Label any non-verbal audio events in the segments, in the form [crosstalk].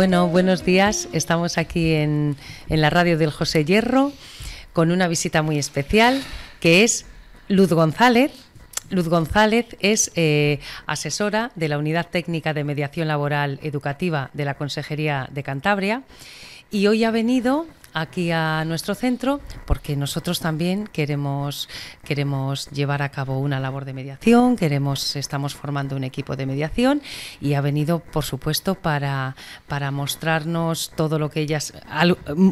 Bueno, buenos días. Estamos aquí en, en, la radio del José Hierro con una visita muy especial que es Luz González. Luz González es eh, asesora de la Unidad Técnica de Mediación Laboral Educativa de la Consejería de Cantabria y hoy ha venido aquí a nuestro centro porque nosotros también queremos queremos llevar a cabo una labor de mediación, queremos estamos formando un equipo de mediación y ha venido por supuesto para para mostrarnos todo lo que ella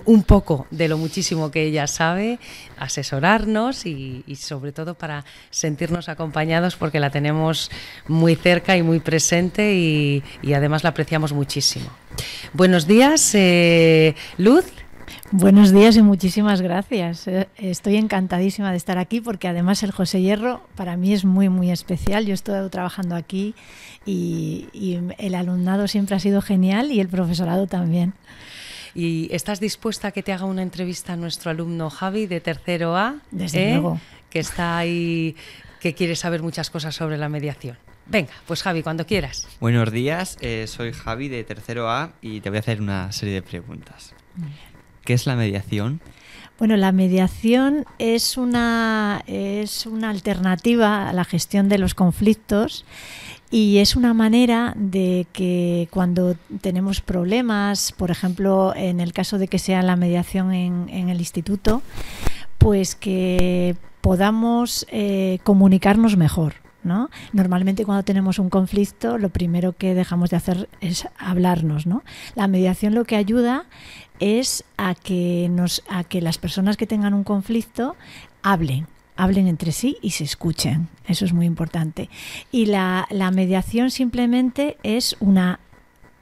un poco de lo muchísimo que ella sabe, asesorarnos y, sobre todo para sentirnos acompañados porque la tenemos muy cerca y muy presente y, además la apreciamos muchísimo. Buenos días, eh, Luz. Buenos días y muchísimas gracias. Eh, estoy encantadísima de estar aquí porque además el José Hierro para mí es muy, muy especial. Yo he estado trabajando aquí y, el alumnado siempre ha sido genial y el profesorado también. ¿Y estás dispuesta a que te haga una entrevista a nuestro alumno Javi de tercero A? Desde ¿Eh? luego. Que está ahí, que quiere saber muchas cosas sobre la mediación. Venga, pues Javi, cuando quieras. Buenos días, eh, soy Javi de tercero A y te voy a hacer una serie de preguntas. ¿Qué es la mediación? Bueno, la mediación es una, es una alternativa a la gestión de los conflictos y es una manera de que cuando tenemos problemas, por ejemplo, en el caso de que sea la mediación en, el instituto, pues que podamos eh, comunicarnos mejor. ¿No? Normalmente cuando tenemos un conflicto, lo primero que dejamos de hacer es hablarnos. ¿no? La mediación lo que ayuda es a que, nos, a que las personas que tengan un conflicto hablen, hablen entre sí y se escuchen. Eso es muy importante. Y la, mediación simplemente es una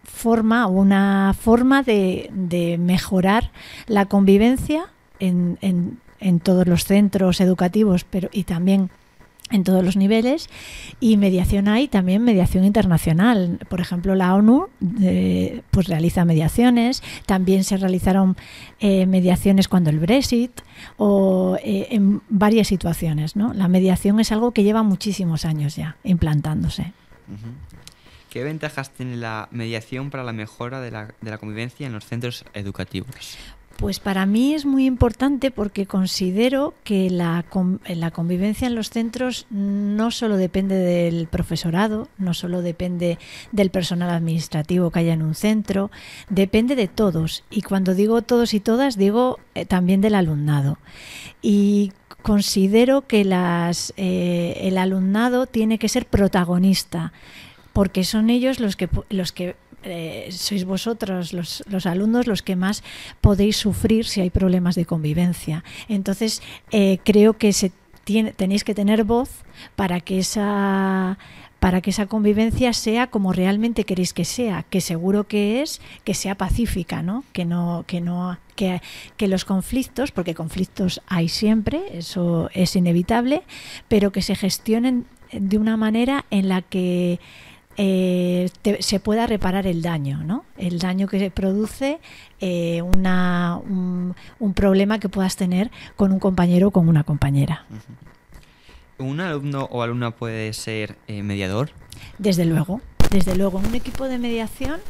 forma, una forma de, de mejorar la convivencia en, en, en, todos los centros educativos pero, y también en todos los niveles y mediación hay también mediación internacional por ejemplo la ONU eh, pues realiza mediaciones también se realizaron eh, mediaciones cuando el Brexit o eh, en varias situaciones ¿no? la mediación es algo que lleva muchísimos años ya implantándose ¿Qué ventajas tiene la mediación para la mejora de la, de la convivencia en los centros educativos? Pues para mí es muy importante porque considero que la, la, convivencia en los centros no solo depende del profesorado, no solo depende del personal administrativo que haya en un centro, depende de todos. Y cuando digo todos y todas, digo eh, también del alumnado. Y considero que las, eh, el alumnado tiene que ser protagonista porque son ellos los que, los que eh, sois vosotros, los, los, alumnos, los que más podéis sufrir si hay problemas de convivencia. Entonces, eh, creo que se tiene, tenéis que tener voz para que esa para que esa convivencia sea como realmente queréis que sea, que seguro que es que sea pacífica, ¿no? Que no que no que, que los conflictos, porque conflictos hay siempre, eso es inevitable, pero que se gestionen de una manera en la que eh, se pueda reparar el daño, ¿no? El daño que se produce eh, una, un, problema que puedas tener con un compañero o con una compañera. ¿Un alumno o alumna puede ser eh, mediador? Desde luego, desde luego. Un equipo de mediación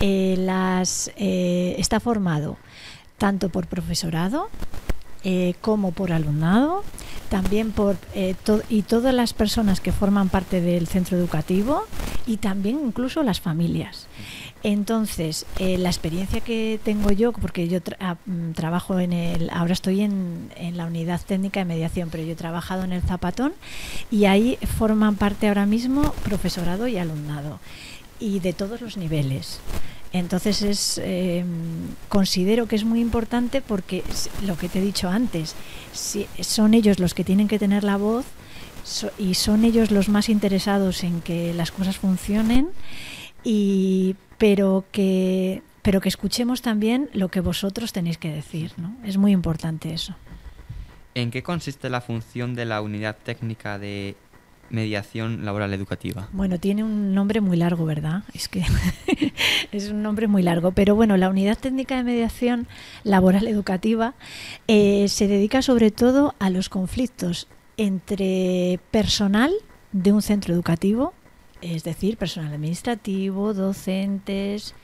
las, está formado tanto por profesorado como por alumnado, también por eh, y todas las personas que forman parte del centro educativo y también incluso las familias. Entonces, eh, la experiencia que tengo yo, porque yo ah, mm, trabajo en el, ahora estoy en, en, la unidad técnica de mediación, pero yo he trabajado en el Zapatón y ahí forman parte ahora mismo profesorado y alumnado y de todos los niveles. Entonces es, em, considero que es muy importante porque lo que te he dicho antes, si son ellos los que tienen que tener la voz y son ellos los más interesados en que las cosas funcionen, y, pero, que, pero que escuchemos también lo que vosotros tenéis que decir. ¿no? Es muy importante eso. ¿En qué consiste la función de la unidad técnica de mediación laboral educativa? Bueno, tiene un nombre muy largo, ¿verdad? Es que [laughs] es un nombre muy largo, pero bueno, la unidad técnica de mediación laboral educativa eh, se dedica sobre todo a los conflictos entre personal de un centro educativo, es decir, personal administrativo, docentes,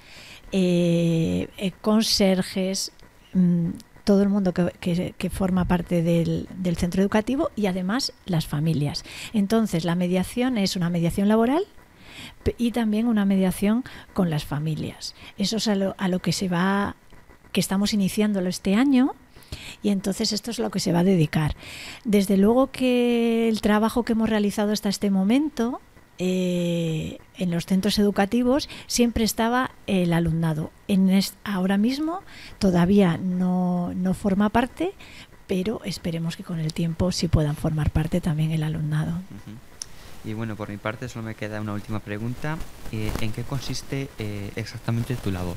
eh, eh, conserjes, mm, todo el mundo que, forma parte del, del, centro educativo y además las familias. Entonces, la mediación es una mediación laboral y también una mediación con las familias. Eso es a lo, a lo que se va, que estamos iniciándolo este año y entonces esto es lo que se va a dedicar. Desde luego que el trabajo que hemos realizado hasta este momento eh, en los centros educativos siempre estaba el alumnado. En ahora mismo todavía no, no forma parte, pero esperemos que con el tiempo sí puedan formar parte también el alumnado. Y bueno, por mi parte solo me queda una última pregunta. Eh, ¿En qué consiste eh, exactamente tu labor?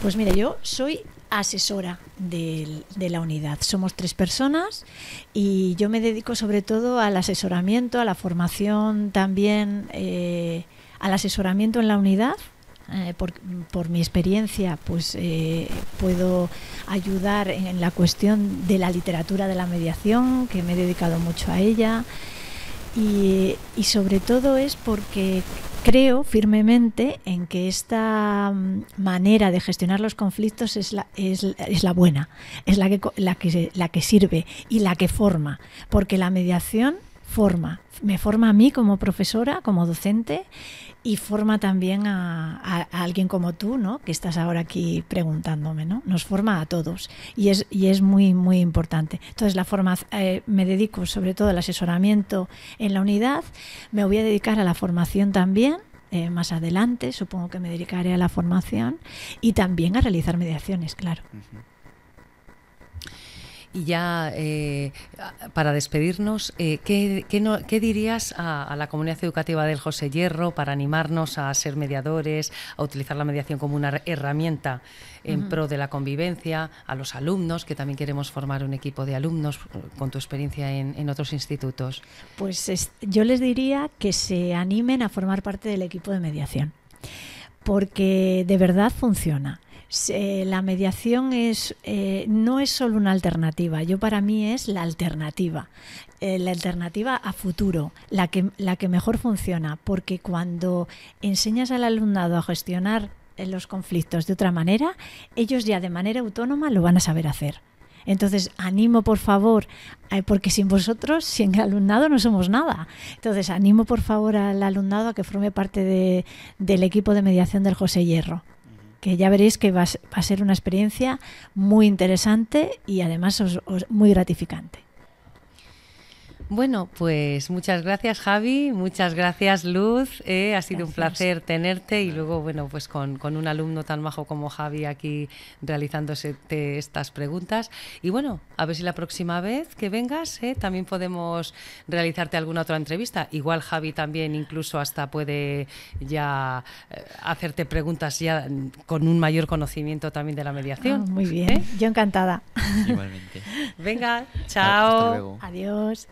Pues mire, yo soy asesora de, la unidad. Somos tres personas y yo me dedico sobre todo al asesoramiento, a la formación también, eh, al asesoramiento en la unidad. por, por, mi experiencia, pues puedo ayudar en la cuestión de la literatura de la mediación, que me he dedicado mucho a ella. Y, sobre todo es porque creo firmemente en que esta mm, manera de gestionar los conflictos es la, es, es la buena, es la que, la, que, la que sirve y la que forma, porque la mediación forma, me forma a mí como profesora, como docente y forma también a, alguien como tú, ¿no? Que estás ahora aquí preguntándome, ¿no? Nos forma a todos y es, y es muy, muy importante. Entonces, la forma, eh, me dedico sobre todo al asesoramiento en la unidad, me voy a dedicar a la formación también, eh, más adelante, supongo que me dedicaré a la formación y también a realizar mediaciones, claro. Y ya eh, para despedirnos, eh, ¿qué, qué, dirías a, la comunidad educativa del José Hierro para animarnos a ser mediadores, a utilizar la mediación como una herramienta en pro de la convivencia, a los alumnos, que también queremos formar un equipo de alumnos eh, con tu experiencia en, otros institutos? Pues yo les diría que se animen a formar parte del equipo de mediación, porque de verdad funciona la mediación es, eh, no es solo una alternativa, yo para mí es la alternativa, eh, la alternativa a futuro, la que, la que mejor funciona, porque cuando enseñas al alumnado a gestionar eh, los conflictos de otra manera, ellos ya de manera autónoma lo van a saber hacer. Entonces, animo por favor, porque sin vosotros, sin el alumnado, no somos nada. Entonces, animo por favor al alumnado a que forme parte de, del equipo de mediación del José Hierro que ya veréis que va, a ser una experiencia muy interesante y además muy gratificante. Bueno, pues muchas gracias Javi, muchas gracias Luz, eh, ha sido un placer tenerte y luego, bueno, pues con, un alumno tan majo como Javi aquí realizándose estas preguntas. Y bueno, a ver si la próxima vez que vengas eh, también podemos realizarte alguna otra entrevista. Igual Javi también incluso hasta puede ya eh, hacerte preguntas ya con un mayor conocimiento también de la mediación. Ah, muy bien, yo encantada. Igualmente. [laughs] Venga, chao. Adiós.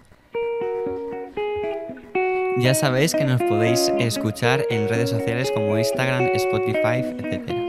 Ya sabéis que nos podéis escuchar en redes sociales como Instagram, Spotify, etc.